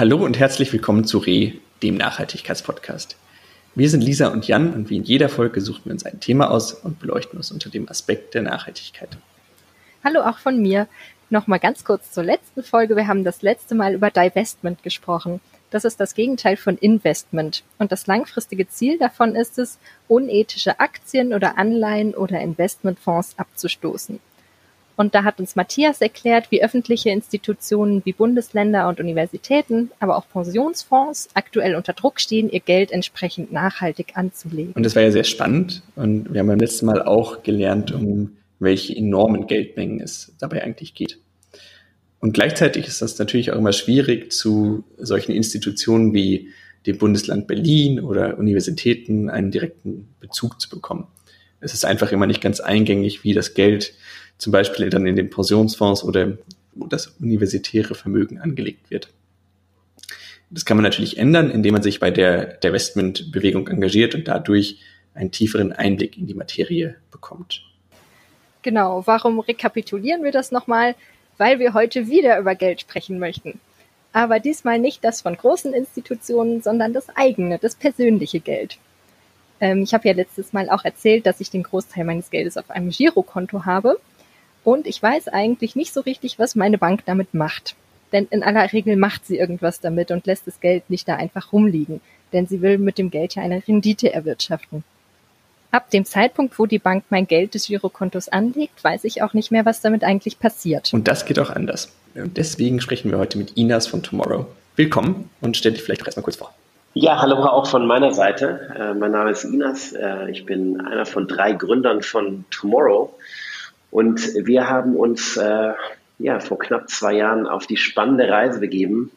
Hallo und herzlich willkommen zu Re, dem Nachhaltigkeitspodcast. Wir sind Lisa und Jan und wie in jeder Folge suchen wir uns ein Thema aus und beleuchten es unter dem Aspekt der Nachhaltigkeit. Hallo auch von mir. Nochmal ganz kurz zur letzten Folge. Wir haben das letzte Mal über Divestment gesprochen. Das ist das Gegenteil von Investment. Und das langfristige Ziel davon ist es, unethische Aktien oder Anleihen oder Investmentfonds abzustoßen. Und da hat uns Matthias erklärt, wie öffentliche Institutionen wie Bundesländer und Universitäten, aber auch Pensionsfonds aktuell unter Druck stehen, ihr Geld entsprechend nachhaltig anzulegen. Und das war ja sehr spannend. Und wir haben beim letzten Mal auch gelernt, um welche enormen Geldmengen es dabei eigentlich geht. Und gleichzeitig ist das natürlich auch immer schwierig, zu solchen Institutionen wie dem Bundesland Berlin oder Universitäten einen direkten Bezug zu bekommen. Es ist einfach immer nicht ganz eingängig, wie das Geld zum Beispiel dann in den Pensionsfonds oder das universitäre Vermögen angelegt wird. Das kann man natürlich ändern, indem man sich bei der Divestment-Bewegung engagiert und dadurch einen tieferen Einblick in die Materie bekommt. Genau, warum rekapitulieren wir das nochmal? Weil wir heute wieder über Geld sprechen möchten. Aber diesmal nicht das von großen Institutionen, sondern das eigene, das persönliche Geld. Ähm, ich habe ja letztes Mal auch erzählt, dass ich den Großteil meines Geldes auf einem Girokonto habe. Und ich weiß eigentlich nicht so richtig, was meine Bank damit macht. Denn in aller Regel macht sie irgendwas damit und lässt das Geld nicht da einfach rumliegen. Denn sie will mit dem Geld ja eine Rendite erwirtschaften. Ab dem Zeitpunkt, wo die Bank mein Geld des Girokontos anlegt, weiß ich auch nicht mehr, was damit eigentlich passiert. Und das geht auch anders. Und deswegen sprechen wir heute mit Inas von Tomorrow. Willkommen und stell dich vielleicht erstmal kurz vor. Ja, hallo auch von meiner Seite. Äh, mein Name ist Inas. Äh, ich bin einer von drei Gründern von Tomorrow. Und wir haben uns äh, ja, vor knapp zwei Jahren auf die spannende Reise begeben,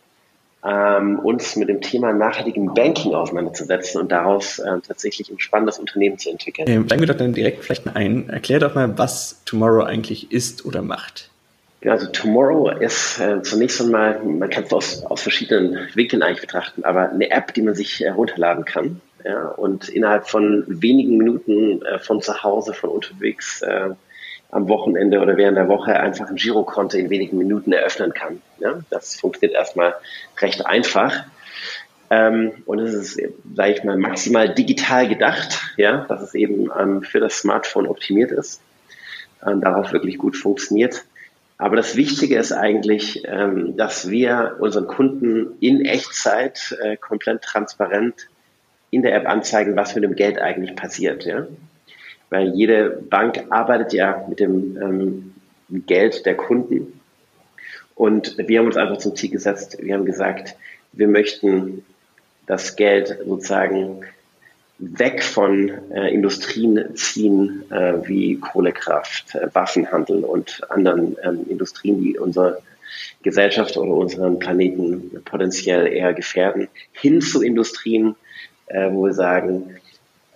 ähm, uns mit dem Thema nachhaltigen Banking auseinanderzusetzen und daraus äh, tatsächlich ein spannendes Unternehmen zu entwickeln. Ähm, steigen wir doch dann direkt vielleicht mal ein. Erklär doch mal, was Tomorrow eigentlich ist oder macht. Ja, also Tomorrow ist äh, zunächst einmal, man kann es aus, aus verschiedenen Winkeln eigentlich betrachten, aber eine App, die man sich herunterladen kann. Ja, und innerhalb von wenigen Minuten äh, von zu Hause, von unterwegs, äh, am Wochenende oder während der Woche einfach ein Girokonto in wenigen Minuten eröffnen kann. Ja, das funktioniert erstmal recht einfach. Ähm, und es ist, sage ich mal, maximal digital gedacht, ja, dass es eben ähm, für das Smartphone optimiert ist, ähm, darauf wirklich gut funktioniert. Aber das Wichtige ist eigentlich, ähm, dass wir unseren Kunden in Echtzeit äh, komplett transparent in der App anzeigen, was mit dem Geld eigentlich passiert. Ja? Weil jede Bank arbeitet ja mit dem ähm, Geld der Kunden. Und wir haben uns einfach zum Ziel gesetzt, wir haben gesagt, wir möchten das Geld sozusagen weg von äh, Industrien ziehen, äh, wie Kohlekraft, äh, Waffenhandel und anderen ähm, Industrien, die unsere Gesellschaft oder unseren Planeten potenziell eher gefährden, hin zu Industrien, äh, wo wir sagen,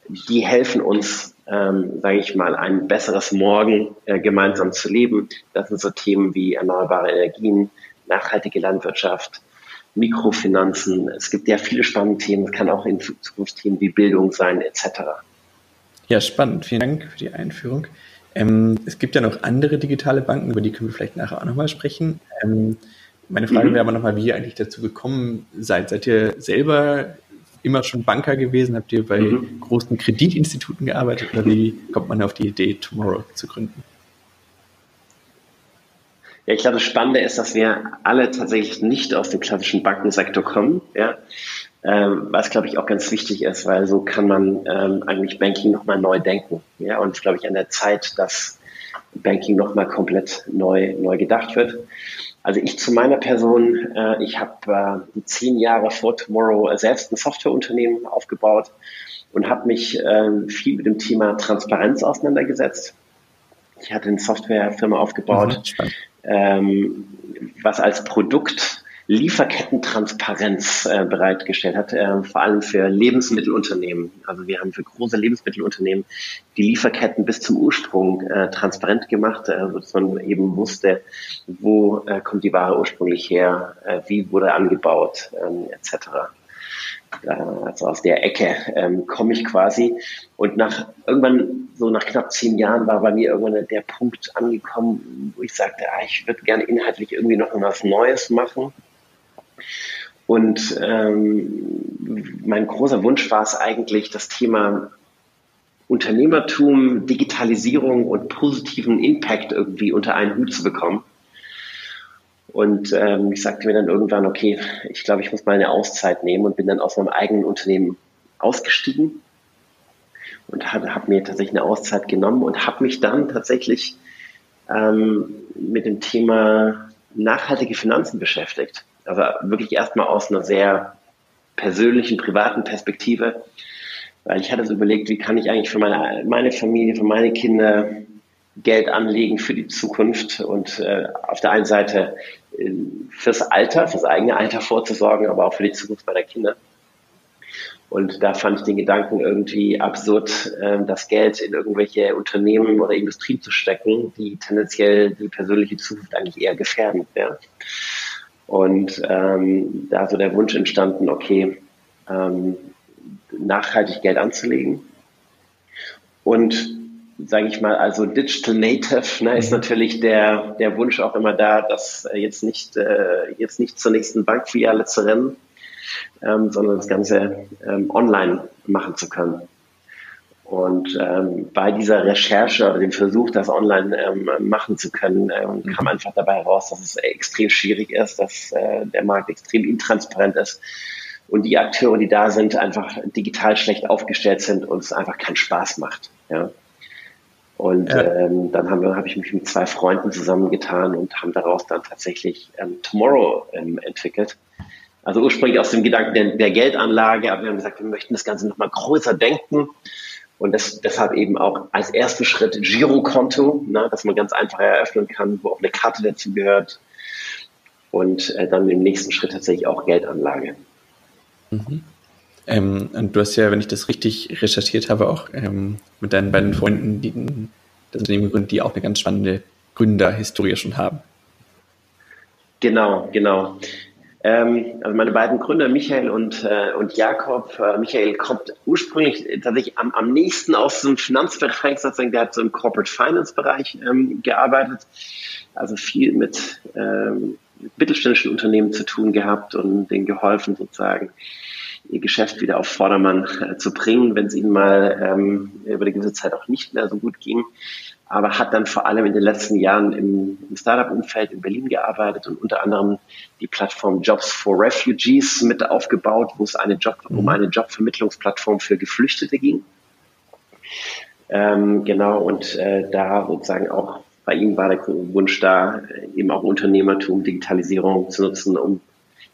die helfen uns ähm, sage ich mal, ein besseres Morgen äh, gemeinsam zu leben. Das sind so Themen wie erneuerbare Energien, nachhaltige Landwirtschaft, Mikrofinanzen. Es gibt ja viele spannende Themen. Es kann auch in Zukunft Themen wie Bildung sein, etc. Ja, spannend. Vielen Dank für die Einführung. Ähm, es gibt ja noch andere digitale Banken, über die können wir vielleicht nachher auch nochmal sprechen. Ähm, meine Frage mhm. wäre aber nochmal, wie ihr eigentlich dazu gekommen seid. Seid ihr selber immer schon Banker gewesen? Habt ihr bei mhm. großen Kreditinstituten gearbeitet oder wie kommt man auf die Idee, Tomorrow zu gründen? Ja, ich glaube, das Spannende ist, dass wir alle tatsächlich nicht aus dem klassischen Bankensektor kommen, ja. Ähm, was, glaube ich, auch ganz wichtig ist, weil so kann man ähm, eigentlich Banking nochmal neu denken. Ja, und glaube ich, an der Zeit, dass Banking nochmal komplett neu, neu gedacht wird. Also ich zu meiner Person, äh, ich habe äh, zehn Jahre vor Tomorrow selbst ein Softwareunternehmen aufgebaut und habe mich äh, viel mit dem Thema Transparenz auseinandergesetzt. Ich hatte eine Softwarefirma aufgebaut, mhm, ähm, was als Produkt Lieferkettentransparenz äh, bereitgestellt hat, äh, vor allem für Lebensmittelunternehmen. Also wir haben für große Lebensmittelunternehmen die Lieferketten bis zum Ursprung äh, transparent gemacht, äh, dass man eben wusste, wo äh, kommt die Ware ursprünglich her, äh, wie wurde angebaut, ähm, etc. Also aus der Ecke ähm, komme ich quasi. Und nach irgendwann, so nach knapp zehn Jahren, war bei mir irgendwann der Punkt angekommen, wo ich sagte, ah, ich würde gerne inhaltlich irgendwie noch was Neues machen. Und ähm, mein großer Wunsch war es eigentlich, das Thema Unternehmertum, Digitalisierung und positiven Impact irgendwie unter einen Hut zu bekommen. Und ähm, ich sagte mir dann irgendwann, okay, ich glaube, ich muss mal eine Auszeit nehmen und bin dann aus meinem eigenen Unternehmen ausgestiegen und habe hab mir tatsächlich eine Auszeit genommen und habe mich dann tatsächlich ähm, mit dem Thema nachhaltige Finanzen beschäftigt. Also wirklich erstmal aus einer sehr persönlichen, privaten Perspektive, weil ich hatte so überlegt, wie kann ich eigentlich für meine, meine Familie, für meine Kinder Geld anlegen für die Zukunft und äh, auf der einen Seite äh, fürs Alter, fürs eigene Alter vorzusorgen, aber auch für die Zukunft meiner Kinder. Und da fand ich den Gedanken irgendwie absurd, äh, das Geld in irgendwelche Unternehmen oder Industrien zu stecken, die tendenziell die persönliche Zukunft eigentlich eher gefährden. Ja. Und ähm, da so der Wunsch entstanden, okay, ähm, nachhaltig Geld anzulegen. Und sage ich mal, also Digital Native ne, ist mhm. natürlich der, der Wunsch auch immer da, das äh, jetzt nicht, äh, jetzt nicht zur nächsten Bankfiliale zu rennen, ähm, sondern das Ganze ähm, online machen zu können. Und ähm, bei dieser Recherche oder dem Versuch, das online ähm, machen zu können, ähm, mhm. kam einfach dabei heraus, dass es extrem schwierig ist, dass äh, der Markt extrem intransparent ist und die Akteure, die da sind, einfach digital schlecht aufgestellt sind und es einfach keinen Spaß macht. Ja. Und ja. ähm, dann habe hab ich mich mit zwei Freunden zusammengetan und haben daraus dann tatsächlich ähm, Tomorrow ähm, entwickelt. Also ursprünglich aus dem Gedanken der, der Geldanlage, aber wir haben gesagt, wir möchten das Ganze nochmal größer denken und das, deshalb eben auch als ersten Schritt Girokonto, ne, dass man ganz einfach eröffnen kann, wo auch eine Karte dazu gehört. Und äh, dann im nächsten Schritt tatsächlich auch Geldanlage. Mhm. Ähm, und du hast ja, wenn ich das richtig recherchiert habe, auch ähm, mit deinen beiden Freunden, die das Unternehmen gegründet, die auch eine ganz spannende Gründerhistorie schon haben. Genau, genau. Ähm, also meine beiden Gründer, Michael und, äh, und Jakob. Äh, Michael kommt ursprünglich tatsächlich am, am nächsten aus dem Finanzbereich, sozusagen, der hat so im Corporate Finance Bereich ähm, gearbeitet, also viel mit, ähm, mit mittelständischen Unternehmen zu tun gehabt und denen geholfen, sozusagen ihr Geschäft wieder auf Vordermann äh, zu bringen, wenn es ihnen mal ähm, über eine gewisse Zeit auch nicht mehr so gut ging aber hat dann vor allem in den letzten Jahren im, im Startup-Umfeld in Berlin gearbeitet und unter anderem die Plattform Jobs for Refugees mit aufgebaut, wo es eine Job, um mhm. eine Jobvermittlungsplattform für Geflüchtete ging. Ähm, genau, und äh, da sozusagen auch bei ihm war der Wunsch da, eben auch Unternehmertum, Digitalisierung zu nutzen, um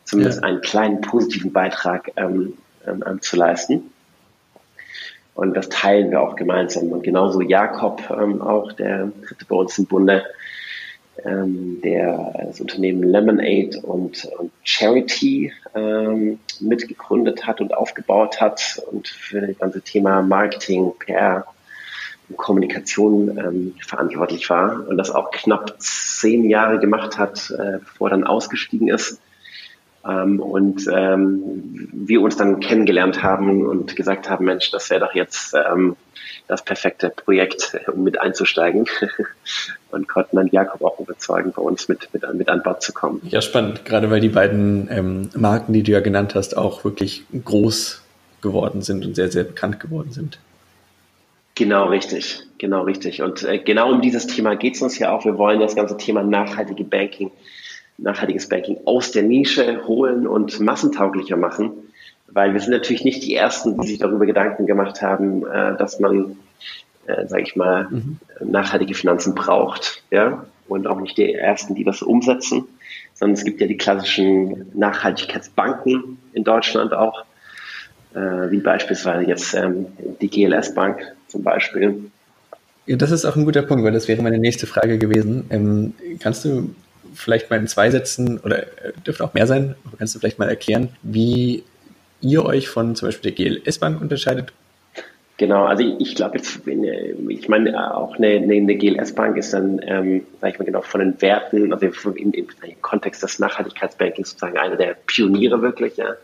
zumindest ja. einen kleinen positiven Beitrag ähm, ähm, zu leisten. Und das teilen wir auch gemeinsam. Und genauso Jakob ähm, auch, der dritte bei uns im Bunde, ähm, der das Unternehmen Lemonade und, und Charity ähm, mitgegründet hat und aufgebaut hat und für das ganze Thema Marketing, PR und Kommunikation ähm, verantwortlich war und das auch knapp zehn Jahre gemacht hat, äh, bevor er dann ausgestiegen ist ähm, und ähm, wir uns dann kennengelernt haben und gesagt haben, Mensch, das wäre doch jetzt ähm, das perfekte Projekt, um mit einzusteigen. und konnten dann Jakob auch überzeugen, bei uns mit, mit, mit an Bord zu kommen. Ja, spannend, gerade weil die beiden ähm, Marken, die du ja genannt hast, auch wirklich groß geworden sind und sehr, sehr bekannt geworden sind. Genau richtig, genau richtig. Und äh, genau um dieses Thema geht es uns ja auch. Wir wollen das ganze Thema nachhaltige Banking nachhaltiges Banking aus der Nische holen und massentauglicher machen, weil wir sind natürlich nicht die Ersten, die sich darüber Gedanken gemacht haben, äh, dass man, äh, sage ich mal, mhm. nachhaltige Finanzen braucht, ja, und auch nicht die Ersten, die das umsetzen, sondern es gibt ja die klassischen Nachhaltigkeitsbanken in Deutschland auch, äh, wie beispielsweise jetzt ähm, die GLS Bank zum Beispiel. Ja, das ist auch ein guter Punkt, weil das wäre meine nächste Frage gewesen. Ähm, kannst du vielleicht mal in zwei Sätzen oder äh, dürfte auch mehr sein, aber kannst du vielleicht mal erklären, wie ihr euch von zum Beispiel der GLS Bank unterscheidet? Genau, also ich, ich glaube jetzt, ich meine, auch eine, eine GLS Bank ist dann, ähm, sage ich mal genau, von den Werten, also im, im, Kontext des Nachhaltigkeitsbankings sozusagen eine der Pioniere wirklich, ja,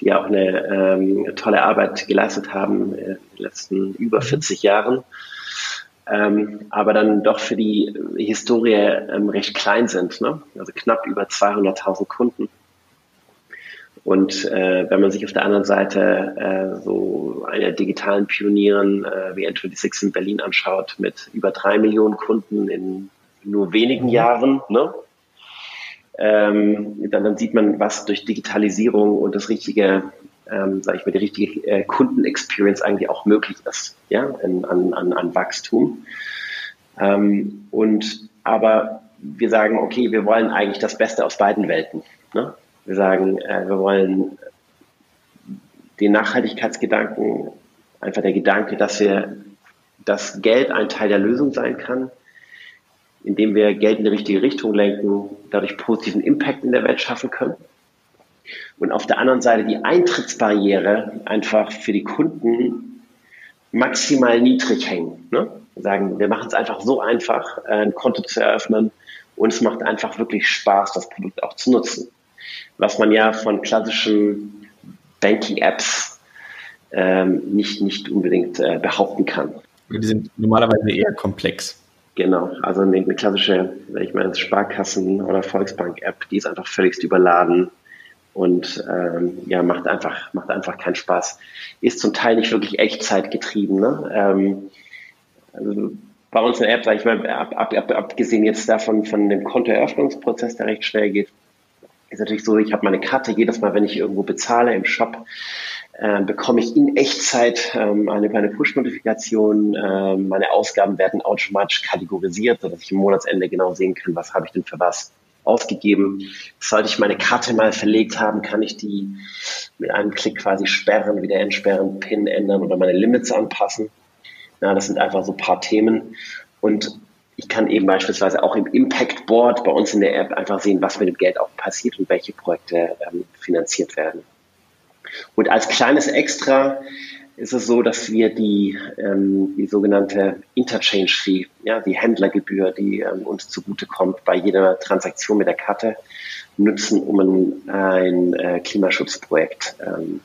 die auch eine ähm, tolle Arbeit geleistet haben in den letzten über 40 mhm. Jahren ähm, aber dann doch für die Historie ähm, recht klein sind, ne? also knapp über 200.000 Kunden. Und äh, wenn man sich auf der anderen Seite äh, so eine digitalen Pionieren äh, wie N26 in Berlin anschaut, mit über drei Millionen Kunden in nur wenigen. Jahren, ne? ähm, dann, dann sieht man, was durch Digitalisierung und das richtige, ähm, sage ich mal, die richtige äh, Kundenexperience eigentlich auch möglich ist, ja, in, an, an, an Wachstum. Ähm, und aber wir sagen, okay, wir wollen eigentlich das Beste aus beiden Welten. Ne? Wir sagen, äh, wir wollen den Nachhaltigkeitsgedanken, einfach der Gedanke, dass wir, dass Geld ein Teil der Lösung sein kann, indem wir Geld in die richtige Richtung lenken, dadurch positiven Impact in der Welt schaffen können. Und auf der anderen Seite die Eintrittsbarriere einfach für die Kunden maximal niedrig hängen. Ne? Wir sagen, wir machen es einfach so einfach, äh, ein Konto zu eröffnen und es macht einfach wirklich Spaß, das Produkt auch zu nutzen. Was man ja von klassischen Banking-Apps ähm, nicht, nicht unbedingt äh, behaupten kann. Die sind normalerweise eher komplex. Genau, also eine, eine klassische, ich meine, Sparkassen- oder Volksbank-App, die ist einfach völligst überladen und ähm, ja, macht einfach, macht einfach keinen Spaß. Ist zum Teil nicht wirklich Echtzeitgetrieben. Ne? Ähm, also bei uns in der App, sage ich mal, ab, ab, ab, abgesehen jetzt davon von dem Kontoeröffnungsprozess, der recht schnell geht, ist natürlich so, ich habe meine Karte jedes Mal, wenn ich irgendwo bezahle im Shop, äh, bekomme ich in Echtzeit ähm, eine, eine Push-Notifikation. Äh, meine Ausgaben werden automatisch kategorisiert, sodass ich im Monatsende genau sehen kann, was habe ich denn für was ausgegeben. Sollte ich meine Karte mal verlegt haben, kann ich die mit einem Klick quasi sperren, wieder entsperren, PIN ändern oder meine Limits anpassen. Ja, das sind einfach so ein paar Themen. Und ich kann eben beispielsweise auch im Impact Board bei uns in der App einfach sehen, was mit dem Geld auch passiert und welche Projekte ähm, finanziert werden. Und als kleines Extra ist es so, dass wir die, ähm, die sogenannte Interchange Fee, ja, die Händlergebühr, die ähm, uns zugutekommt bei jeder Transaktion mit der Karte, nutzen, um ein, äh, Klimaschutzprojekt ähm,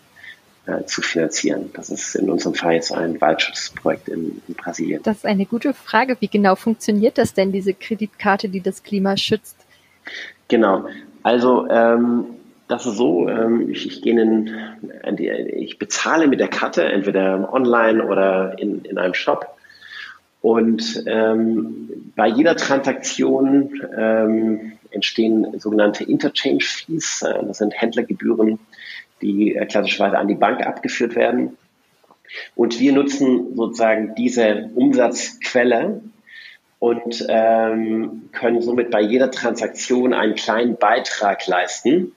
äh, zu finanzieren. Das ist in unserem Fall jetzt ein Waldschutzprojekt in, in Brasilien. Das ist eine gute Frage. Wie genau funktioniert das denn, diese Kreditkarte, die das Klima schützt? Genau. Also ähm, das ist so, ähm, ich, ich, gehe in, ich bezahle mit der Karte, entweder online oder in, in einem Shop. Und ähm, bei jeder Transaktion ähm, entstehen sogenannte Interchange Fees. Äh, das sind Händlergebühren, die äh, klassischerweise an die Bank abgeführt werden. Und wir nutzen sozusagen diese Umsatzquelle und ähm, können somit bei jeder Transaktion einen kleinen Beitrag leisten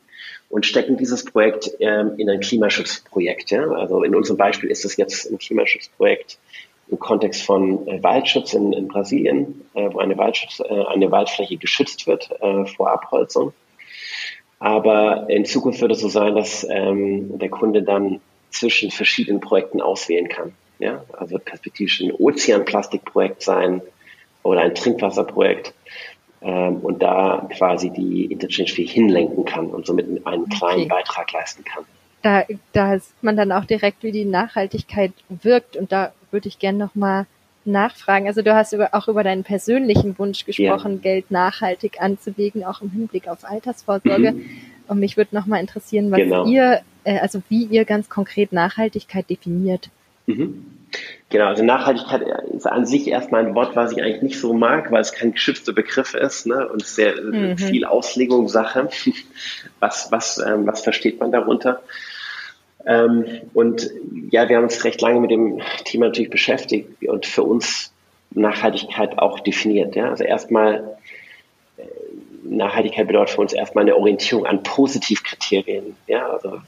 und stecken dieses Projekt ähm, in ein Klimaschutzprojekt. Ja? Also in unserem Beispiel ist es jetzt ein Klimaschutzprojekt im Kontext von äh, Waldschutz in, in Brasilien, äh, wo eine, Waldschutz, äh, eine Waldfläche geschützt wird äh, vor Abholzung. Aber in Zukunft wird es so sein, dass ähm, der Kunde dann zwischen verschiedenen Projekten auswählen kann. Ja? Also perspektivisch ein Ozeanplastikprojekt sein oder ein Trinkwasserprojekt und da quasi die Interchange Fee hinlenken kann und somit einen kleinen okay. Beitrag leisten kann. Da, da sieht man dann auch direkt, wie die Nachhaltigkeit wirkt und da würde ich gerne nochmal nachfragen. Also du hast über, auch über deinen persönlichen Wunsch gesprochen, ja. Geld nachhaltig anzulegen, auch im Hinblick auf Altersvorsorge. Mhm. Und mich würde nochmal interessieren, was genau. ihr, äh, also wie ihr ganz konkret Nachhaltigkeit definiert. Mhm. Genau, also Nachhaltigkeit ist an sich erstmal ein Wort, was ich eigentlich nicht so mag, weil es kein geschützter Begriff ist ne? und sehr mhm. viel Auslegungssache. Was, was, ähm, was versteht man darunter? Ähm, und ja, wir haben uns recht lange mit dem Thema natürlich beschäftigt und für uns Nachhaltigkeit auch definiert. Ja? Also erstmal Nachhaltigkeit bedeutet für uns erstmal eine Orientierung an Positivkriterien. Ja, also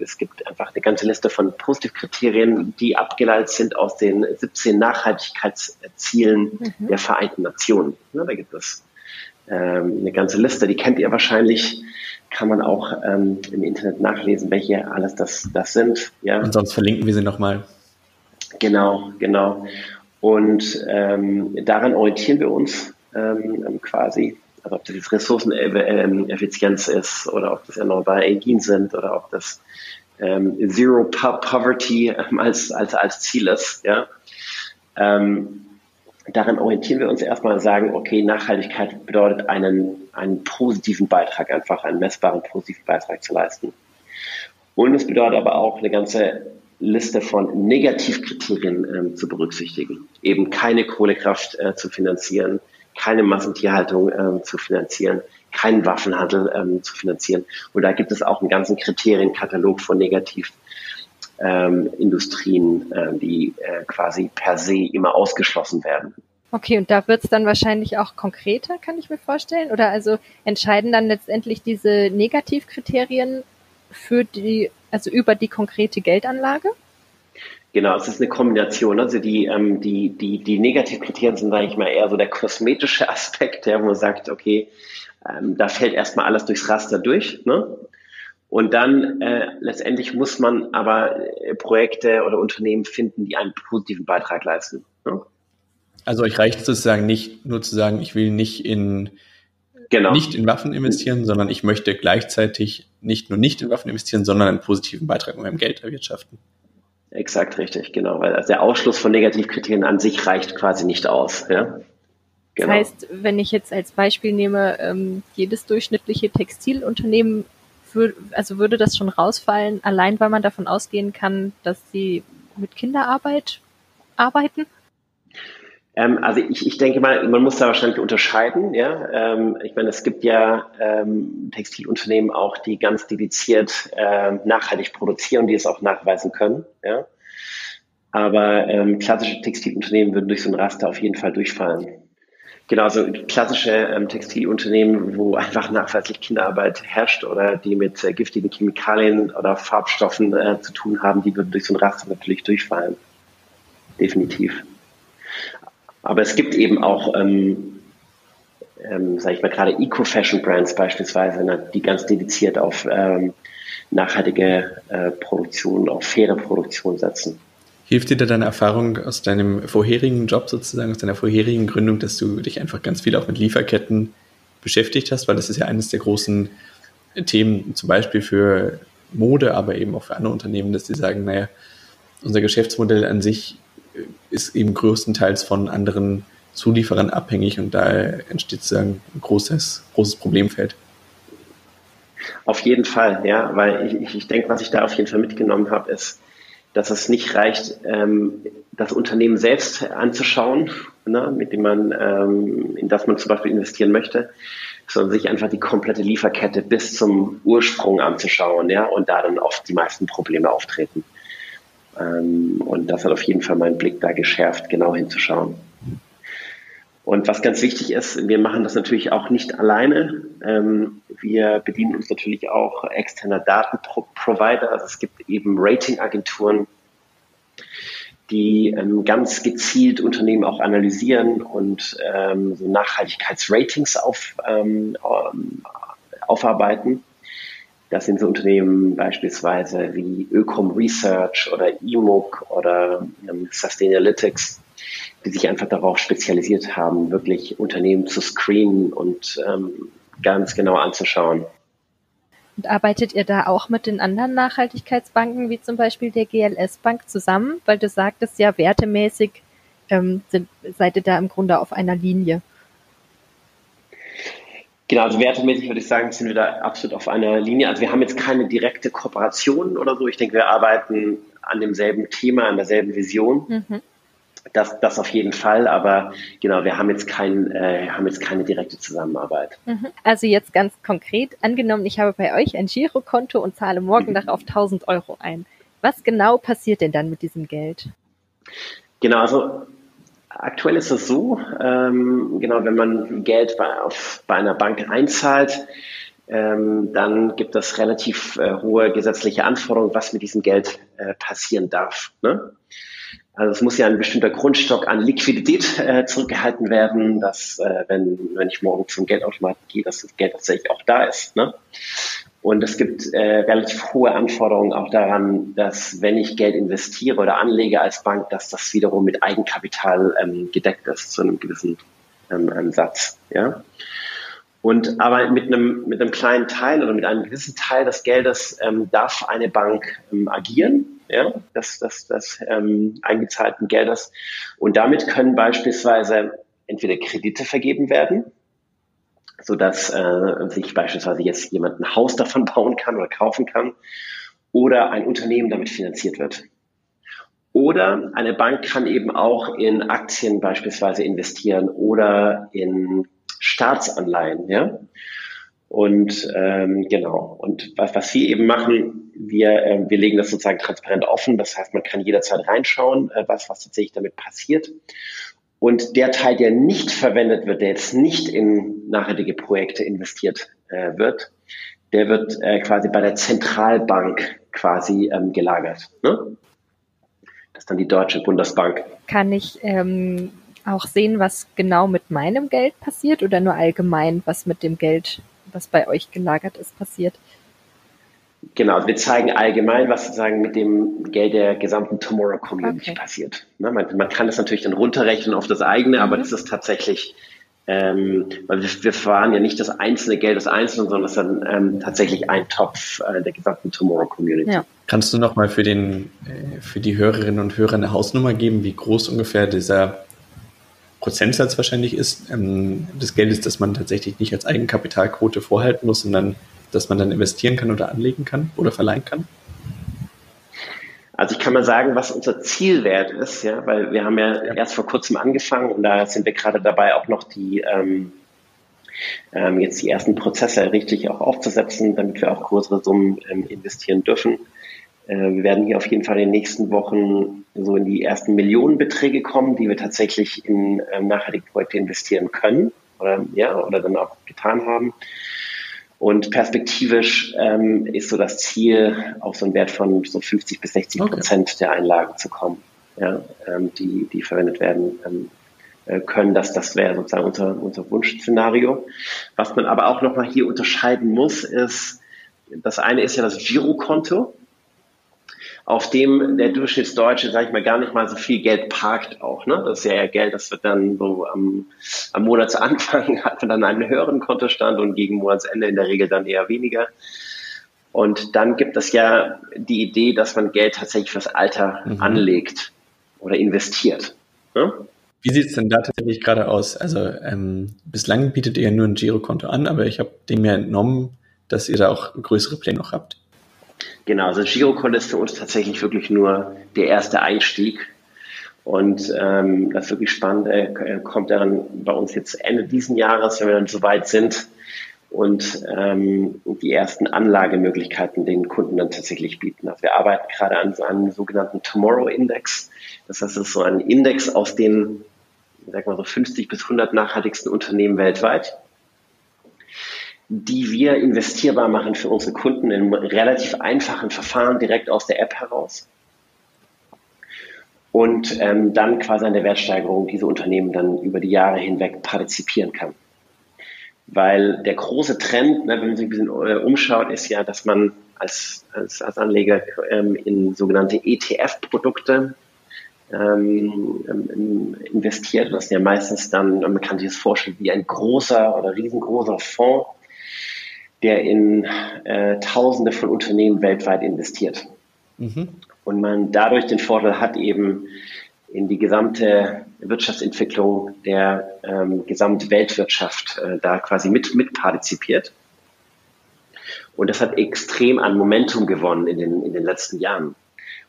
es gibt einfach eine ganze Liste von Positivkriterien, die abgeleitet sind aus den 17 Nachhaltigkeitszielen mhm. der Vereinten Nationen. Ja, da gibt es ähm, eine ganze Liste, die kennt ihr wahrscheinlich. Kann man auch ähm, im Internet nachlesen, welche alles das, das sind. Ja. Und sonst verlinken wir sie nochmal. Genau, genau. Und ähm, daran orientieren wir uns ähm, quasi also ob das jetzt Ressourceneffizienz ist oder ob das erneuerbare Energien sind oder ob das ähm, Zero Poverty ähm, als, als, als Ziel ist. Ja? Ähm, daran orientieren wir uns erstmal und sagen, okay, Nachhaltigkeit bedeutet einen, einen positiven Beitrag, einfach einen messbaren positiven Beitrag zu leisten. Und es bedeutet aber auch eine ganze Liste von Negativkriterien ähm, zu berücksichtigen. Eben keine Kohlekraft äh, zu finanzieren, keine Massentierhaltung ähm, zu finanzieren, keinen Waffenhandel ähm, zu finanzieren. Und da gibt es auch einen ganzen Kriterienkatalog von Negativindustrien, ähm, äh, die äh, quasi per se immer ausgeschlossen werden. Okay, und da wird es dann wahrscheinlich auch konkreter, kann ich mir vorstellen? Oder also entscheiden dann letztendlich diese Negativkriterien für die, also über die konkrete Geldanlage? Genau, es ist eine Kombination. Also die, ähm, die, die, die Negativkriterien sind, sage ich mal, eher so der kosmetische Aspekt, der, wo man sagt, okay, ähm, da fällt erstmal alles durchs Raster durch. Ne? Und dann äh, letztendlich muss man aber äh, Projekte oder Unternehmen finden, die einen positiven Beitrag leisten. Ne? Also euch reicht sozusagen nicht nur zu sagen, ich will nicht in genau. nicht in Waffen investieren, sondern ich möchte gleichzeitig nicht nur nicht in Waffen investieren, sondern einen positiven Beitrag mit meinem Geld erwirtschaften. Exakt richtig, genau, weil der Ausschluss von Negativkriterien an sich reicht quasi nicht aus. Ja? Genau. Das heißt, wenn ich jetzt als Beispiel nehme, ähm, jedes durchschnittliche Textilunternehmen, also würde das schon rausfallen, allein weil man davon ausgehen kann, dass sie mit Kinderarbeit arbeiten? Ähm, also ich, ich denke mal, man muss da wahrscheinlich unterscheiden. Ja, ähm, ich meine, es gibt ja ähm, Textilunternehmen auch, die ganz dediziert äh, nachhaltig produzieren, die es auch nachweisen können. Ja, aber ähm, klassische Textilunternehmen würden durch so ein Raster auf jeden Fall durchfallen. Genau, so klassische ähm, Textilunternehmen, wo einfach nachweislich Kinderarbeit herrscht oder die mit äh, giftigen Chemikalien oder Farbstoffen äh, zu tun haben, die würden durch so ein Raster natürlich durchfallen. Definitiv. Aber es gibt eben auch, ähm, ähm, sage ich mal, gerade Eco-Fashion-Brands beispielsweise, ne, die ganz dediziert auf ähm, nachhaltige äh, Produktion, auf faire Produktion setzen. Hilft dir da deine Erfahrung aus deinem vorherigen Job sozusagen, aus deiner vorherigen Gründung, dass du dich einfach ganz viel auch mit Lieferketten beschäftigt hast? Weil das ist ja eines der großen Themen, zum Beispiel für Mode, aber eben auch für andere Unternehmen, dass sie sagen, naja, unser Geschäftsmodell an sich ist eben größtenteils von anderen Zulieferern abhängig und da entsteht sozusagen ein großes, großes Problemfeld. Auf jeden Fall, ja, weil ich, ich denke, was ich da auf jeden Fall mitgenommen habe, ist, dass es nicht reicht, ähm, das Unternehmen selbst anzuschauen, ne, mit dem man, ähm, in das man zum Beispiel investieren möchte, sondern sich einfach die komplette Lieferkette bis zum Ursprung anzuschauen, ja, und da dann oft die meisten Probleme auftreten. Ähm, und das hat auf jeden Fall meinen Blick da geschärft, genau hinzuschauen. Und was ganz wichtig ist, wir machen das natürlich auch nicht alleine. Ähm, wir bedienen uns natürlich auch externer Datenprovider. Also es gibt eben Ratingagenturen, die ähm, ganz gezielt Unternehmen auch analysieren und so Nachhaltigkeitsratings auf, aufarbeiten. Das sind so Unternehmen beispielsweise wie Ökom Research oder EMOC oder ähm, Sustainalytics, die sich einfach darauf spezialisiert haben, wirklich Unternehmen zu screenen und ähm, ganz genau anzuschauen. Und arbeitet ihr da auch mit den anderen Nachhaltigkeitsbanken, wie zum Beispiel der GLS Bank, zusammen? Weil du sagtest ja, wertemäßig ähm, sind, seid ihr da im Grunde auf einer Linie. Genau, also wertemäßig würde ich sagen, sind wir da absolut auf einer Linie. Also wir haben jetzt keine direkte Kooperation oder so. Ich denke, wir arbeiten an demselben Thema, an derselben Vision. Mhm. Das, das auf jeden Fall, aber genau, wir haben jetzt, kein, äh, haben jetzt keine direkte Zusammenarbeit. Mhm. Also jetzt ganz konkret, angenommen, ich habe bei euch ein Girokonto und zahle morgen mhm. darauf 1000 Euro ein. Was genau passiert denn dann mit diesem Geld? Genau, also Aktuell ist es so, ähm, genau, wenn man Geld bei, auf, bei einer Bank einzahlt, ähm, dann gibt es relativ äh, hohe gesetzliche Anforderungen, was mit diesem Geld äh, passieren darf. Ne? Also es muss ja ein bestimmter Grundstock an Liquidität äh, zurückgehalten werden, dass äh, wenn, wenn ich morgen zum Geldautomaten gehe, dass das Geld tatsächlich auch da ist. Ne? Und es gibt äh, relativ hohe Anforderungen auch daran, dass wenn ich Geld investiere oder anlege als Bank, dass das wiederum mit Eigenkapital ähm, gedeckt ist zu einem gewissen ähm, einem Satz. Ja. Und aber mit einem mit einem kleinen Teil oder mit einem gewissen Teil des Geldes ähm, darf eine Bank ähm, agieren, ja, das das das ähm, eingezahlten Geldes. Und damit können beispielsweise entweder Kredite vergeben werden sodass äh, sich beispielsweise jetzt jemand ein Haus davon bauen kann oder kaufen kann oder ein Unternehmen damit finanziert wird. Oder eine Bank kann eben auch in Aktien beispielsweise investieren oder in Staatsanleihen. Ja? Und ähm, genau. Und was, was wir eben machen, wir, äh, wir legen das sozusagen transparent offen. Das heißt, man kann jederzeit reinschauen, äh, was, was tatsächlich damit passiert. Und der Teil, der nicht verwendet wird, der jetzt nicht in nachhaltige Projekte investiert äh, wird, der wird äh, quasi bei der Zentralbank quasi ähm, gelagert. Ne? Das ist dann die Deutsche Bundesbank. Kann ich ähm, auch sehen, was genau mit meinem Geld passiert oder nur allgemein, was mit dem Geld, was bei euch gelagert ist, passiert? Genau, wir zeigen allgemein, was sozusagen mit dem Geld der gesamten Tomorrow Community okay. passiert. Ne, man, man, kann das natürlich dann runterrechnen auf das eigene, mhm. aber das ist tatsächlich, ähm, weil wir, wir fahren ja nicht das einzelne Geld des Einzelnen, sondern das ist dann ähm, tatsächlich ein Topf äh, der gesamten Tomorrow Community. Ja. Kannst du nochmal für den, äh, für die Hörerinnen und Hörer eine Hausnummer geben, wie groß ungefähr dieser Prozentsatz wahrscheinlich ist, ähm, des Geldes, das man tatsächlich nicht als Eigenkapitalquote vorhalten muss, sondern dass man dann investieren kann oder anlegen kann oder verleihen kann? Also ich kann mal sagen, was unser Zielwert ist, ja, weil wir haben ja, ja. erst vor kurzem angefangen und da sind wir gerade dabei, auch noch die ähm, ähm, jetzt die ersten Prozesse richtig auch aufzusetzen, damit wir auch größere Summen ähm, investieren dürfen. Äh, wir werden hier auf jeden Fall in den nächsten Wochen so in die ersten Millionenbeträge kommen, die wir tatsächlich in ähm, nachhaltige Projekte investieren können oder ja oder dann auch getan haben. Und perspektivisch ähm, ist so das Ziel, auf so einen Wert von so 50 bis 60 Prozent okay. der Einlagen zu kommen, ja, ähm, die, die verwendet werden ähm, äh, können. Das, das wäre sozusagen unser, unser Wunschszenario. Was man aber auch nochmal hier unterscheiden muss, ist, das eine ist ja das Girokonto auf dem der Durchschnittsdeutsche, sage ich mal, gar nicht mal so viel Geld parkt auch. Ne? Das ist ja, ja Geld, das wird dann so am, am Monatsanfang hat man dann einen höheren Kontostand und gegen Monatsende in der Regel dann eher weniger. Und dann gibt es ja die Idee, dass man Geld tatsächlich fürs Alter mhm. anlegt oder investiert. Ne? Wie sieht es denn da tatsächlich gerade aus? Also ähm, bislang bietet ihr nur ein Girokonto an, aber ich habe dem ja entnommen, dass ihr da auch größere Pläne noch habt. Genau, also Girokonto ist für uns tatsächlich wirklich nur der erste Einstieg. Und ähm, das wirklich spannend. Er kommt dann bei uns jetzt Ende diesen Jahres, wenn wir dann soweit sind und ähm, die ersten Anlagemöglichkeiten den Kunden dann tatsächlich bieten. Also wir arbeiten gerade an so einem sogenannten Tomorrow Index. Das heißt, es ist so ein Index aus den, ich sag mal so 50 bis 100 nachhaltigsten Unternehmen weltweit die wir investierbar machen für unsere Kunden in relativ einfachen Verfahren direkt aus der App heraus. Und ähm, dann quasi an der Wertsteigerung diese Unternehmen dann über die Jahre hinweg partizipieren kann. Weil der große Trend, ne, wenn man sich ein bisschen äh, umschaut, ist ja, dass man als, als, als Anleger ähm, in sogenannte ETF-Produkte ähm, ähm, investiert. Ist ja meistens dann, man kann sich das vorstellen, wie ein großer oder riesengroßer Fonds, der in äh, Tausende von Unternehmen weltweit investiert. Mhm. Und man dadurch den Vorteil hat, eben in die gesamte Wirtschaftsentwicklung der ähm, Gesamtweltwirtschaft äh, da quasi mit, mit partizipiert. Und das hat extrem an Momentum gewonnen in den, in den letzten Jahren.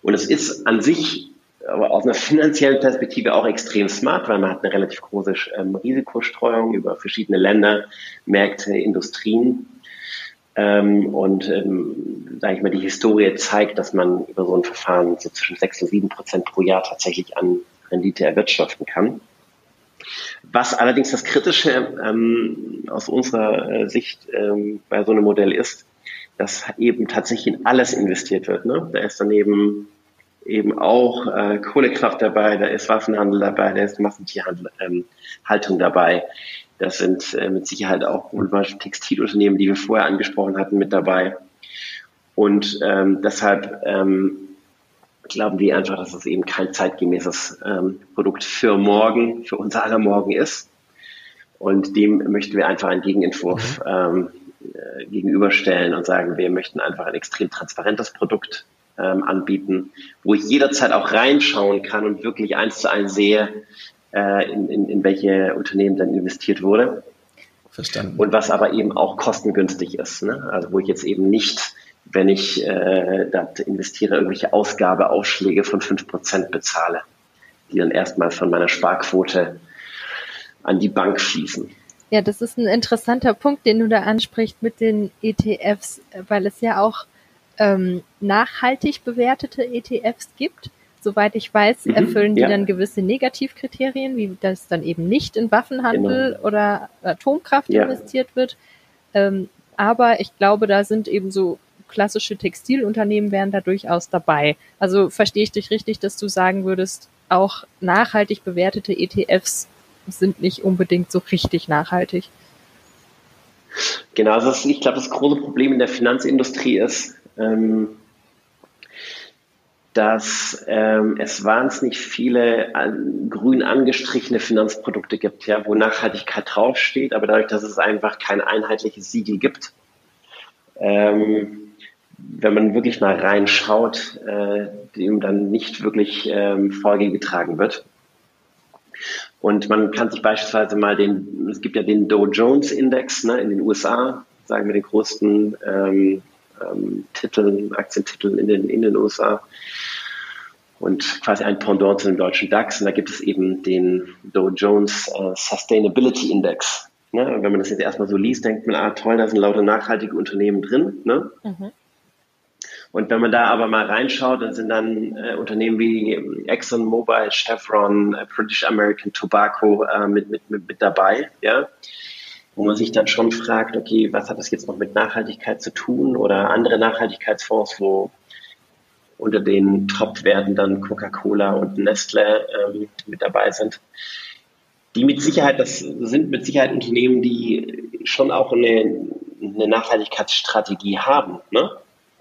Und es ist an sich aber aus einer finanziellen Perspektive auch extrem smart, weil man hat eine relativ große ähm, Risikostreuung über verschiedene Länder, Märkte, Industrien. Ähm, und ähm, sage ich mal, die Historie zeigt, dass man über so ein Verfahren so zwischen sechs und sieben Prozent pro Jahr tatsächlich an Rendite erwirtschaften kann. Was allerdings das Kritische ähm, aus unserer äh, Sicht ähm, bei so einem Modell ist, dass eben tatsächlich in alles investiert wird. Ne? Da ist dann eben eben auch äh, Kohlekraft dabei, da ist Waffenhandel dabei, da ist Massentierhaltung ähm, dabei. Das sind äh, mit Sicherheit auch Textilunternehmen, die wir vorher angesprochen hatten, mit dabei. Und ähm, deshalb ähm, glauben wir einfach, dass es eben kein zeitgemäßes ähm, Produkt für morgen, für unser aller Morgen ist. Und dem möchten wir einfach einen Gegenentwurf mhm. ähm, äh, gegenüberstellen und sagen, wir möchten einfach ein extrem transparentes Produkt ähm, anbieten, wo ich jederzeit auch reinschauen kann und wirklich eins zu eins sehe, äh, in, in, in welche Unternehmen dann investiert wurde. Verstanden. Und was aber eben auch kostengünstig ist. Ne? Also wo ich jetzt eben nicht, wenn ich äh, dort investiere, irgendwelche Ausgabeaufschläge von 5% bezahle, die dann erstmal von meiner Sparquote an die Bank fließen. Ja, das ist ein interessanter Punkt, den du da ansprichst mit den ETFs, weil es ja auch ähm, nachhaltig bewertete ETFs gibt. Soweit ich weiß, mhm, erfüllen die ja. dann gewisse Negativkriterien, wie das dann eben nicht in Waffenhandel genau. oder Atomkraft ja. investiert wird. Ähm, aber ich glaube, da sind eben so klassische Textilunternehmen wären da durchaus dabei. Also verstehe ich dich richtig, dass du sagen würdest, auch nachhaltig bewertete ETFs sind nicht unbedingt so richtig nachhaltig. Genau, also ich glaube, das große Problem in der Finanzindustrie ist, ähm, dass ähm, es wahnsinnig viele an, grün angestrichene Finanzprodukte gibt, ja, wo Nachhaltigkeit draufsteht, aber dadurch, dass es einfach kein einheitliches Siegel gibt, ähm, wenn man wirklich mal reinschaut, äh, dem dann nicht wirklich ähm, Folge getragen wird. Und man kann sich beispielsweise mal den, es gibt ja den Dow Jones Index ne, in den USA, sagen wir den größten ähm, ähm, Titeln, Aktientiteln in den, in den USA und quasi ein Pendant zu dem deutschen DAX. Und da gibt es eben den Dow Jones äh, Sustainability Index. Ne? Und wenn man das jetzt erstmal so liest, denkt man, ah toll, da sind lauter nachhaltige Unternehmen drin. Ne? Mhm. Und wenn man da aber mal reinschaut, dann sind dann äh, Unternehmen wie ExxonMobil, Chevron, äh, British American Tobacco äh, mit, mit, mit, mit dabei, ja wo man sich dann schon fragt, okay, was hat das jetzt noch mit Nachhaltigkeit zu tun oder andere Nachhaltigkeitsfonds, wo unter den Top-Werten dann Coca-Cola und Nestle ähm, mit dabei sind. Die mit Sicherheit, das sind mit Sicherheit Unternehmen, die schon auch eine, eine Nachhaltigkeitsstrategie haben. Ne?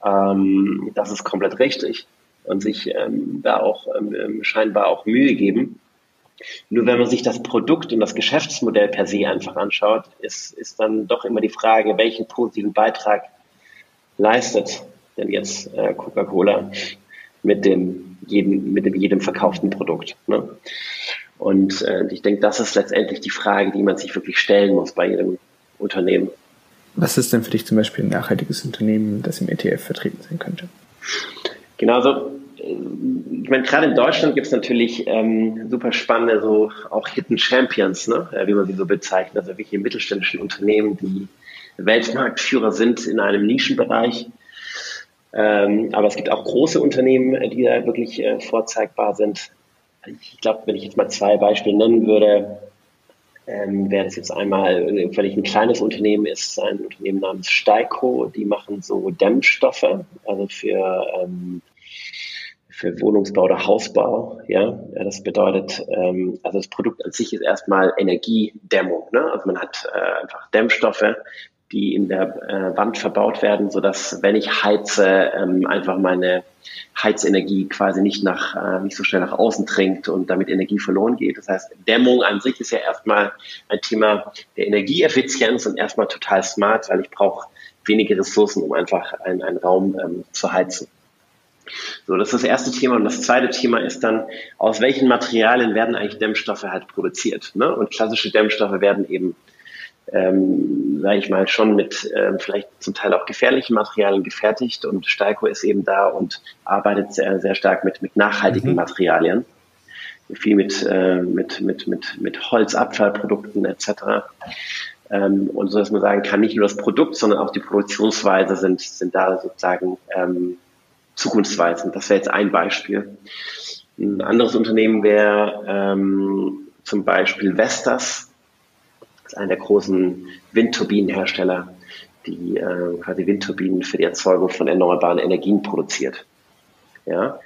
Ähm, das ist komplett richtig und sich ähm, da auch ähm, scheinbar auch Mühe geben. Nur wenn man sich das Produkt und das Geschäftsmodell per se einfach anschaut, ist, ist dann doch immer die Frage, welchen positiven Beitrag leistet denn jetzt äh, Coca-Cola mit dem jedem, mit dem jedem verkauften Produkt. Ne? Und äh, ich denke, das ist letztendlich die Frage, die man sich wirklich stellen muss bei jedem Unternehmen. Was ist denn für dich zum Beispiel ein nachhaltiges Unternehmen, das im ETF vertreten sein könnte? Genau, so ich meine, gerade in Deutschland gibt es natürlich ähm, super spannende, so auch Hidden Champions, ne? Äh, wie man sie so bezeichnet, also wirklich mittelständischen Unternehmen, die Weltmarktführer sind in einem Nischenbereich. Ähm, aber es gibt auch große Unternehmen, äh, die da wirklich äh, vorzeigbar sind. Ich glaube, wenn ich jetzt mal zwei Beispiele nennen würde, ähm, wäre es jetzt einmal, wenn ich ein kleines Unternehmen ist, ein Unternehmen namens Steiko, die machen so Dämmstoffe, also für ähm, für Wohnungsbau oder Hausbau. Ja, das bedeutet, ähm, also das Produkt an sich ist erstmal Energiedämmung. Ne? Also man hat äh, einfach Dämmstoffe, die in der äh, Wand verbaut werden, so dass wenn ich heize, ähm, einfach meine Heizenergie quasi nicht nach äh, nicht so schnell nach außen dringt und damit Energie verloren geht. Das heißt, Dämmung an sich ist ja erstmal ein Thema der Energieeffizienz und erstmal total smart, weil ich brauche wenige Ressourcen, um einfach einen, einen Raum ähm, zu heizen. So, das ist das erste Thema. Und das zweite Thema ist dann, aus welchen Materialien werden eigentlich Dämmstoffe halt produziert? Ne? Und klassische Dämmstoffe werden eben, ähm, sage ich mal, schon mit ähm, vielleicht zum Teil auch gefährlichen Materialien gefertigt. Und Steiko ist eben da und arbeitet sehr, sehr stark mit, mit nachhaltigen mhm. Materialien. Viel mit, äh, mit, mit, mit, mit Holzabfallprodukten etc. Ähm, und so, dass man sagen kann, nicht nur das Produkt, sondern auch die Produktionsweise sind, sind da sozusagen ähm, zukunftsweisend. Das wäre jetzt ein Beispiel. Ein anderes Unternehmen wäre ähm, zum Beispiel Vestas. Das ist einer der großen Windturbinenhersteller, die äh, quasi Windturbinen für die Erzeugung von erneuerbaren Energien produziert. Ja,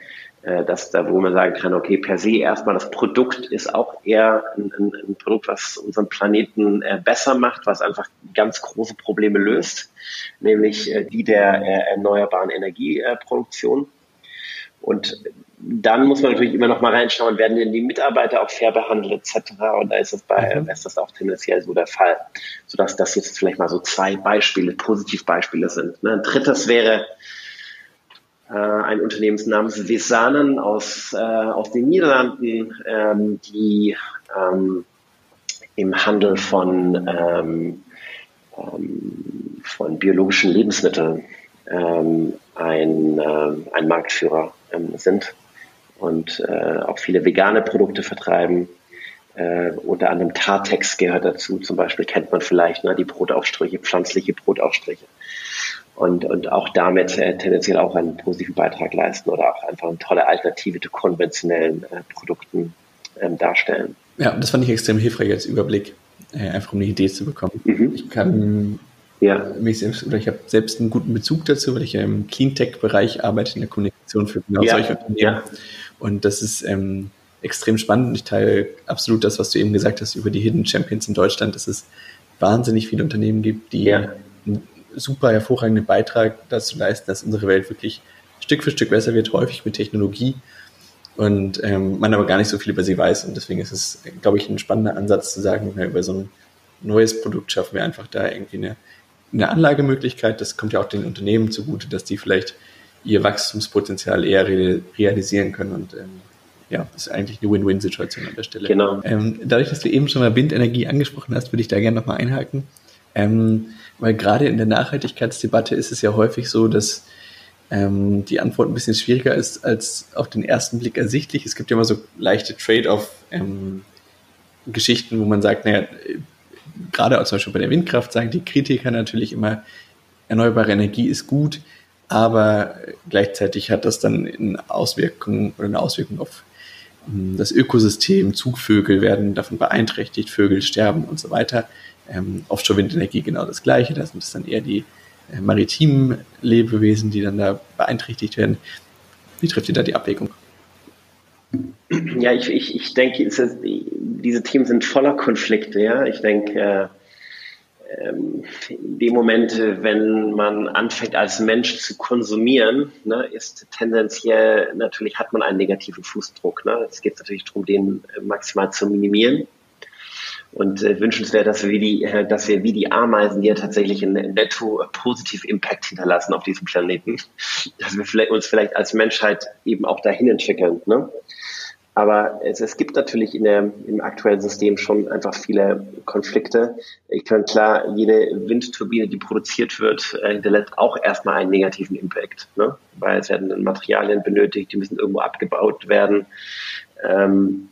dass da, wo man sagen kann, okay, per se erstmal das Produkt ist auch eher ein, ein, ein Produkt, was unseren Planeten äh, besser macht, was einfach ganz große Probleme löst, nämlich äh, die der äh, erneuerbaren Energieproduktion. Und dann muss man natürlich immer noch mal reinschauen, werden denn die Mitarbeiter auch fair behandelt etc. Und da ist es bei mhm. ist das auch tendenziell so der Fall, sodass das jetzt vielleicht mal so zwei Beispiele, Positivbeispiele sind. Ne? Ein drittes wäre äh, ein Unternehmen namens Vesanen aus, äh, aus den Niederlanden, ähm, die ähm, im Handel von ähm, ähm, von biologischen Lebensmitteln ähm, ein, äh, ein Marktführer ähm, sind und äh, auch viele vegane Produkte vertreiben. Äh, unter anderem Tartex gehört dazu, zum Beispiel kennt man vielleicht ne, die Brotaufstriche, pflanzliche Brotaufstriche. Und, und auch damit äh, tendenziell auch einen positiven Beitrag leisten oder auch einfach eine tolle Alternative zu konventionellen äh, Produkten ähm, darstellen. Ja, das fand ich extrem hilfreich als Überblick, äh, einfach um eine Idee zu bekommen. Mhm. Ich kann ja. mich selbst, oder ich habe selbst einen guten Bezug dazu, weil ich ja im Cleantech-Bereich arbeite, in der Kommunikation für genau ja. solche Unternehmen. Ja. Und das ist ähm, extrem spannend. Ich teile absolut das, was du eben gesagt hast über die Hidden Champions in Deutschland, dass es wahnsinnig viele Unternehmen gibt, die ja. Super hervorragenden Beitrag dazu leisten, dass unsere Welt wirklich Stück für Stück besser wird, häufig mit Technologie. Und ähm, man aber gar nicht so viel über sie weiß. Und deswegen ist es, glaube ich, ein spannender Ansatz zu sagen, na, über so ein neues Produkt schaffen wir einfach da irgendwie eine, eine Anlagemöglichkeit. Das kommt ja auch den Unternehmen zugute, dass die vielleicht ihr Wachstumspotenzial eher re realisieren können. Und ähm, ja, das ist eigentlich eine Win-Win-Situation an der Stelle. Genau. Ähm, dadurch, dass du eben schon mal Windenergie angesprochen hast, würde ich da gerne nochmal einhaken. Ähm, weil gerade in der Nachhaltigkeitsdebatte ist es ja häufig so, dass ähm, die Antwort ein bisschen schwieriger ist als auf den ersten Blick ersichtlich. Es gibt ja immer so leichte Trade-off-Geschichten, ähm, wo man sagt, naja, gerade zum Beispiel bei der Windkraft sagen die Kritiker natürlich immer, erneuerbare Energie ist gut, aber gleichzeitig hat das dann eine Auswirkung oder eine Auswirkung auf ähm, das Ökosystem. Zugvögel werden davon beeinträchtigt, Vögel sterben und so weiter. Ähm, Offshore-Windenergie genau das Gleiche. Da sind es dann eher die äh, maritimen Lebewesen, die dann da beeinträchtigt werden. Wie trifft ihr da die Abwägung? Ja, ich, ich, ich denke, ist, diese Themen sind voller Konflikte. Ja, ich denke, äh, ähm, in dem Moment, wenn man anfängt als Mensch zu konsumieren, ne, ist tendenziell natürlich hat man einen negativen Fußdruck. Ne? Es geht natürlich darum, den maximal zu minimieren. Und äh, wünschenswert, dass wir, wie die, äh, dass wir wie die Ameisen, ja tatsächlich einen netto positiv Impact hinterlassen auf diesem Planeten, dass wir vielleicht, uns vielleicht als Menschheit eben auch dahin entwickeln. Ne? Aber es, es gibt natürlich in der, im aktuellen System schon einfach viele Konflikte. Ich kann klar, jede Windturbine, die produziert wird, äh, hinterlässt auch erstmal einen negativen Impact, ne? weil es werden Materialien benötigt, die müssen irgendwo abgebaut werden. Ähm,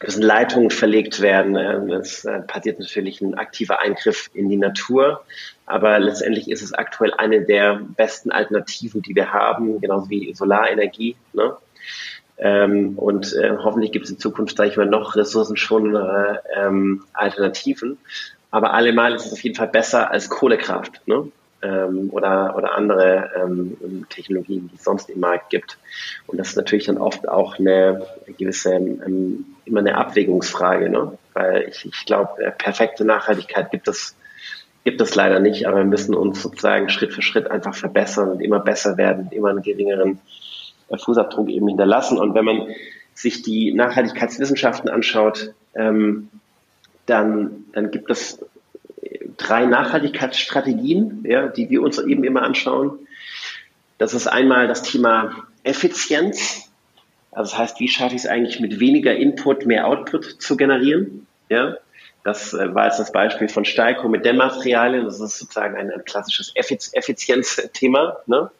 müssen Leitungen verlegt werden. Es äh, passiert natürlich ein aktiver Eingriff in die Natur. Aber letztendlich ist es aktuell eine der besten Alternativen, die wir haben, genauso wie Solarenergie. Ne? Ähm, und äh, hoffentlich gibt es in Zukunft, sage ich mal, noch ressourcenschonendere ähm, Alternativen. Aber allemal ist es auf jeden Fall besser als Kohlekraft ne? ähm, oder, oder andere Technologien, die es sonst im Markt gibt. Und das ist natürlich dann oft auch eine gewisse, immer eine Abwägungsfrage. Ne? Weil ich, ich glaube, äh, perfekte Nachhaltigkeit gibt es gibt es leider nicht, aber wir müssen uns sozusagen Schritt für Schritt einfach verbessern und immer besser werden, immer einen geringeren Fußabdruck eben hinterlassen. Und wenn man sich die Nachhaltigkeitswissenschaften anschaut, ähm, dann, dann gibt es drei Nachhaltigkeitsstrategien, ja, die wir uns eben immer anschauen. Das ist einmal das Thema Effizienz. Also das heißt, wie schaffe ich es eigentlich mit weniger Input mehr Output zu generieren? Ja, das äh, war jetzt das Beispiel von Steiko mit Dämmmaterialien. Das ist sozusagen ein, ein klassisches Effizienzthema. Ne?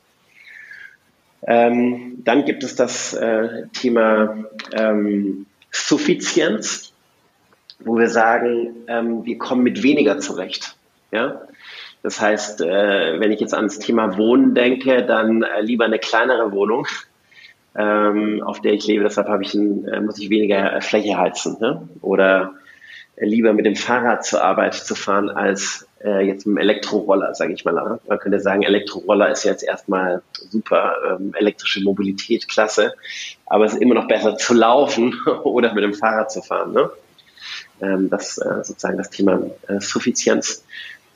Ähm, dann gibt es das äh, Thema ähm, Suffizienz, wo wir sagen, ähm, wir kommen mit weniger zurecht. Ja? Das heißt, äh, wenn ich jetzt ans Thema Wohnen denke, dann äh, lieber eine kleinere Wohnung, ähm, auf der ich lebe. Deshalb habe ich ein, äh, muss ich weniger Fläche heizen. Ne? Oder lieber mit dem Fahrrad zur Arbeit zu fahren als äh, jetzt mit dem Elektroroller, sage ich mal. Ne? Man könnte sagen, Elektroroller ist jetzt erstmal super, ähm, elektrische Mobilität, klasse, aber es ist immer noch besser zu laufen oder mit dem Fahrrad zu fahren. Ne? Ähm, das äh, sozusagen das Thema äh, Suffizienz.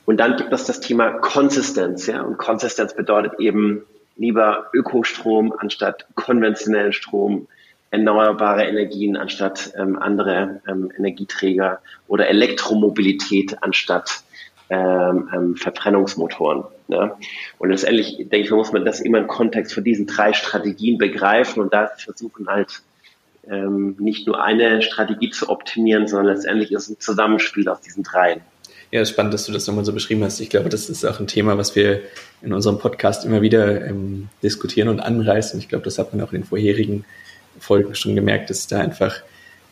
Und dann gibt es das Thema Konsistenz. Ja? Und Konsistenz bedeutet eben lieber Ökostrom anstatt konventionellen Strom, erneuerbare Energien anstatt ähm, andere ähm, Energieträger oder Elektromobilität anstatt ähm, ähm, Verbrennungsmotoren. Ne? Und letztendlich, denke ich, muss man das immer im Kontext von diesen drei Strategien begreifen und da versuchen halt ähm, nicht nur eine Strategie zu optimieren, sondern letztendlich ist es ein Zusammenspiel aus diesen dreien. Ja, spannend, dass du das nochmal so beschrieben hast. Ich glaube, das ist auch ein Thema, was wir in unserem Podcast immer wieder ähm, diskutieren und anreißen. Ich glaube, das hat man auch in den vorherigen Folgen schon gemerkt, dass da einfach,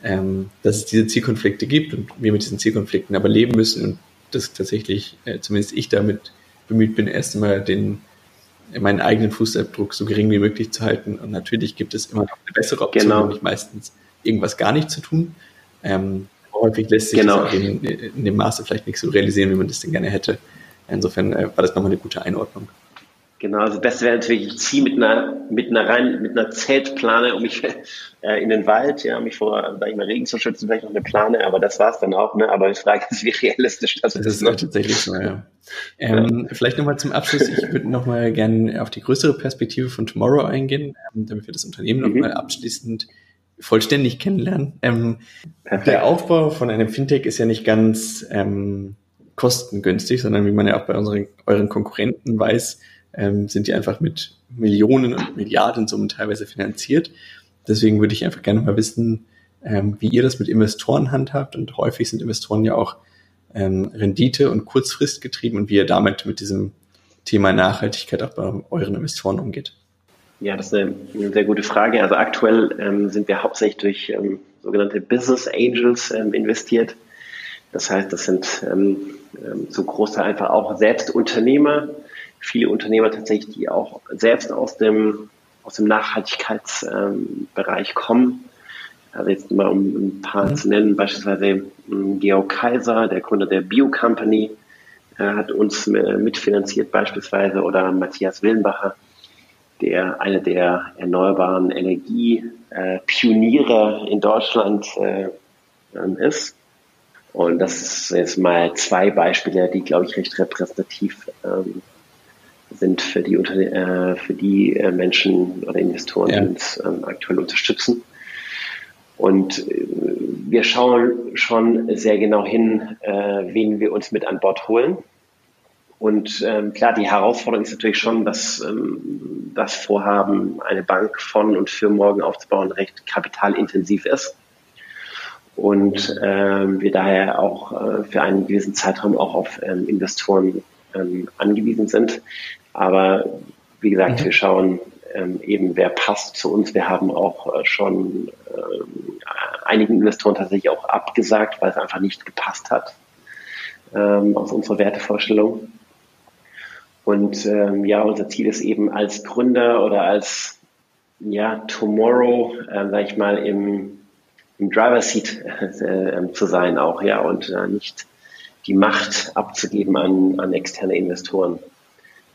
ähm, dass es diese Zielkonflikte gibt und wir mit diesen Zielkonflikten aber leben müssen und dass tatsächlich, äh, zumindest ich damit bemüht bin, erst einmal den meinen eigenen Fußabdruck so gering wie möglich zu halten. Und natürlich gibt es immer noch eine bessere Option, genau. nämlich meistens irgendwas gar nicht zu tun. Ähm, häufig lässt sich genau. das in, in, dem Maße vielleicht nicht so realisieren, wie man das denn gerne hätte. Insofern äh, war das nochmal eine gute Einordnung. Genau, also das Beste wäre natürlich, ich ziehe mit einer, mit einer rein, mit einer Zeltplane um mich äh, in den Wald, ja, mich vor, sag ich mal, Regen zu schützen, vielleicht noch eine Plane, aber das war es dann auch, ne? Aber die Frage ist, wie realistisch das, das ist. Das ist tatsächlich so, ja. Ähm, ja. Vielleicht nochmal zum Abschluss, ich würde nochmal gerne auf die größere Perspektive von Tomorrow eingehen, ähm, damit wir das Unternehmen mhm. nochmal abschließend vollständig kennenlernen. Ähm, der Aufbau von einem Fintech ist ja nicht ganz ähm, kostengünstig, sondern wie man ja auch bei unseren, euren Konkurrenten weiß, ähm, sind die einfach mit Millionen und Milliarden Summen teilweise finanziert. Deswegen würde ich einfach gerne mal wissen, ähm, wie ihr das mit Investoren handhabt. Und häufig sind Investoren ja auch ähm, Rendite und Kurzfrist getrieben und wie ihr damit mit diesem Thema Nachhaltigkeit auch bei euren Investoren umgeht. Ja, das ist eine, eine sehr gute Frage. Also aktuell ähm, sind wir hauptsächlich durch ähm, sogenannte Business Angels ähm, investiert. Das heißt, das sind ähm, ähm, zu Großteil einfach auch selbst Unternehmer, viele Unternehmer tatsächlich, die auch selbst aus dem, aus dem Nachhaltigkeitsbereich ähm, kommen. Also jetzt mal um ein paar mhm. zu nennen, beispielsweise ähm, Georg Kaiser, der Gründer der Bio Company, äh, hat uns äh, mitfinanziert beispielsweise oder Matthias Willenbacher, der eine der erneuerbaren Energiepioniere in Deutschland äh, ist. Und das sind jetzt mal zwei Beispiele, die, glaube ich, recht repräsentativ ähm, sind für die, äh, für die äh, Menschen oder Investoren, ja. die uns ähm, aktuell unterstützen. Und wir schauen schon sehr genau hin, wen wir uns mit an Bord holen. Und ähm, klar, die Herausforderung ist natürlich schon, dass ähm, das Vorhaben, eine Bank von und für morgen aufzubauen, recht kapitalintensiv ist. Und ähm, wir daher auch äh, für einen gewissen Zeitraum auch auf ähm, Investoren ähm, angewiesen sind. Aber wie gesagt, mhm. wir schauen ähm, eben, wer passt zu uns. Wir haben auch äh, schon äh, einigen Investoren tatsächlich auch abgesagt, weil es einfach nicht gepasst hat ähm, aus unserer Wertevorstellung. Und ähm, ja, unser Ziel ist eben als Gründer oder als ja, Tomorrow, äh, sag ich mal, im, im Driver Seat äh, zu sein auch, ja, und äh, nicht die Macht abzugeben an, an externe Investoren.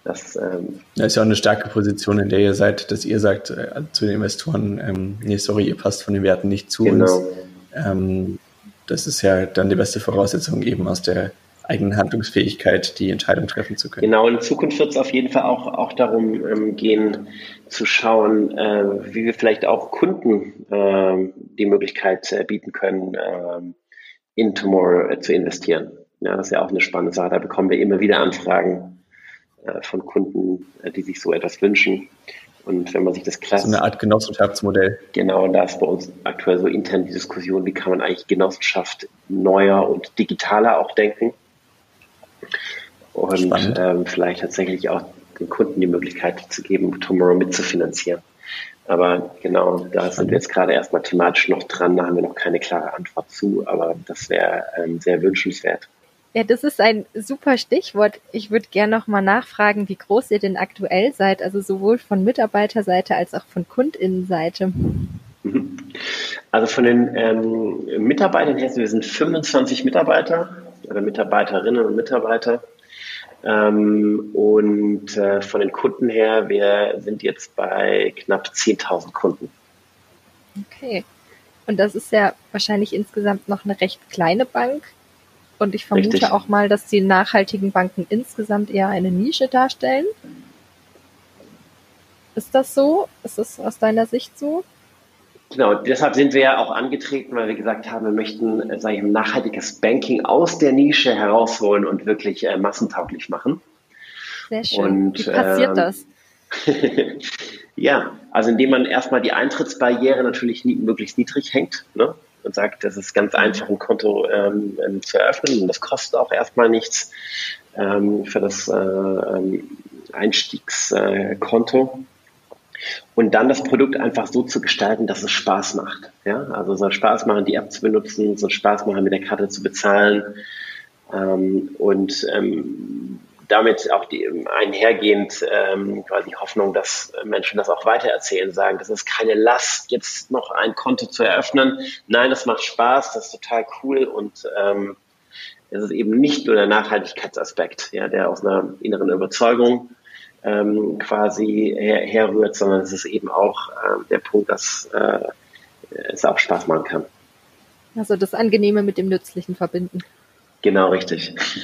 Das, ähm, das ist ja auch eine starke Position, in der ihr seid, dass ihr sagt äh, zu den Investoren, ähm, nee, sorry, ihr passt von den Werten nicht zu genau. uns. Ähm, das ist ja dann die beste Voraussetzung, eben aus der eigenen Handlungsfähigkeit die Entscheidung treffen zu können. Genau, in Zukunft wird es auf jeden Fall auch, auch darum ähm, gehen, zu schauen, äh, wie wir vielleicht auch Kunden äh, die Möglichkeit äh, bieten können, ähm, in Tomorrow äh, zu investieren. Ja, das ist ja auch eine spannende Sache. Da bekommen wir immer wieder Anfragen äh, von Kunden, äh, die sich so etwas wünschen. Und wenn man sich das klassisch. So eine Art Genossenschaftsmodell. Genau, und da ist bei uns aktuell so intern die Diskussion, wie kann man eigentlich Genossenschaft neuer und digitaler auch denken. Und ähm, vielleicht tatsächlich auch den Kunden die Möglichkeit zu geben, Tomorrow mitzufinanzieren. Aber genau, da sind wir jetzt gerade erstmal thematisch noch dran, da haben wir noch keine klare Antwort zu, aber das wäre ähm, sehr wünschenswert. Ja, das ist ein super Stichwort. Ich würde gerne noch mal nachfragen, wie groß ihr denn aktuell seid, also sowohl von Mitarbeiterseite als auch von Kundinnenseite. Also von den ähm, Mitarbeitern her, wir sind 25 Mitarbeiter oder Mitarbeiterinnen und Mitarbeiter. Ähm, und äh, von den Kunden her, wir sind jetzt bei knapp 10.000 Kunden. Okay. Und das ist ja wahrscheinlich insgesamt noch eine recht kleine Bank. Und ich vermute Richtig. auch mal, dass die nachhaltigen Banken insgesamt eher eine Nische darstellen. Ist das so? Ist das aus deiner Sicht so? Genau, deshalb sind wir ja auch angetreten, weil wir gesagt haben, wir möchten, äh, sage ich, ein nachhaltiges Banking aus der Nische herausholen und wirklich äh, massentauglich machen. Sehr schön. Und, Wie passiert ähm, das? ja, also indem man erstmal die Eintrittsbarriere natürlich nie, möglichst niedrig hängt. Ne? und sagt, das ist ganz einfach, ein Konto ähm, ähm, zu eröffnen und das kostet auch erstmal nichts ähm, für das äh, ähm, Einstiegskonto. Und dann das Produkt einfach so zu gestalten, dass es Spaß macht. Ja? Also soll Spaß machen, die App zu benutzen, soll Spaß machen, mit der Karte zu bezahlen. Ähm, und ähm, damit auch die einhergehend ähm, quasi Hoffnung, dass Menschen das auch weitererzählen, sagen, das ist keine Last, jetzt noch ein Konto zu eröffnen. Nein, das macht Spaß, das ist total cool und ähm, es ist eben nicht nur der Nachhaltigkeitsaspekt, ja, der aus einer inneren Überzeugung ähm, quasi her herrührt, sondern es ist eben auch äh, der Punkt, dass äh, es auch Spaß machen kann. Also das Angenehme mit dem Nützlichen verbinden. Genau, richtig.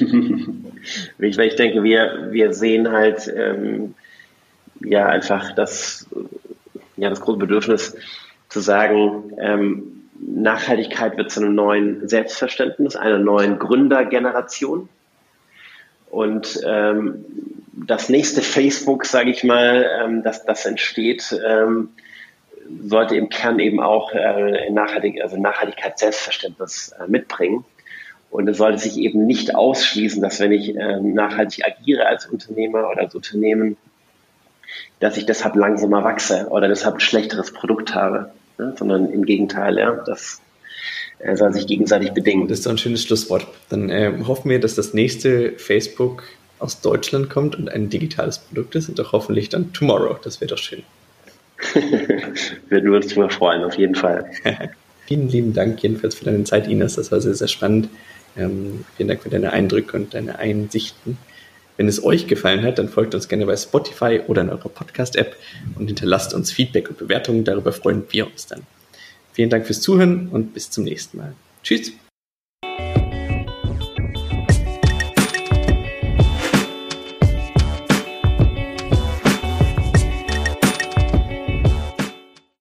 ich, ich denke, wir, wir sehen halt ähm, ja einfach das, ja, das große Bedürfnis zu sagen, ähm, Nachhaltigkeit wird zu einem neuen Selbstverständnis, einer neuen Gründergeneration. Und ähm, das nächste Facebook, sage ich mal, ähm, dass das entsteht, ähm, sollte im Kern eben auch äh, Nachhaltig, also Nachhaltigkeit Selbstverständnis äh, mitbringen. Und es sollte sich eben nicht ausschließen, dass wenn ich äh, nachhaltig agiere als Unternehmer oder als Unternehmen, dass ich deshalb langsamer wachse oder deshalb ein schlechteres Produkt habe, ne? sondern im Gegenteil, ja, das äh, soll sich gegenseitig bedingen. Das ist doch ein schönes Schlusswort. Dann äh, hoffen wir, dass das nächste Facebook aus Deutschland kommt und ein digitales Produkt ist und doch hoffentlich dann tomorrow. Das wäre doch schön. Würden wir uns drüber freuen, auf jeden Fall. Vielen lieben Dank jedenfalls für deine Zeit, Ines. Das war sehr, sehr spannend. Ähm, vielen Dank für deine Eindrücke und deine Einsichten. Wenn es euch gefallen hat, dann folgt uns gerne bei Spotify oder in eurer Podcast-App und hinterlasst uns Feedback und Bewertungen. Darüber freuen wir uns dann. Vielen Dank fürs Zuhören und bis zum nächsten Mal. Tschüss.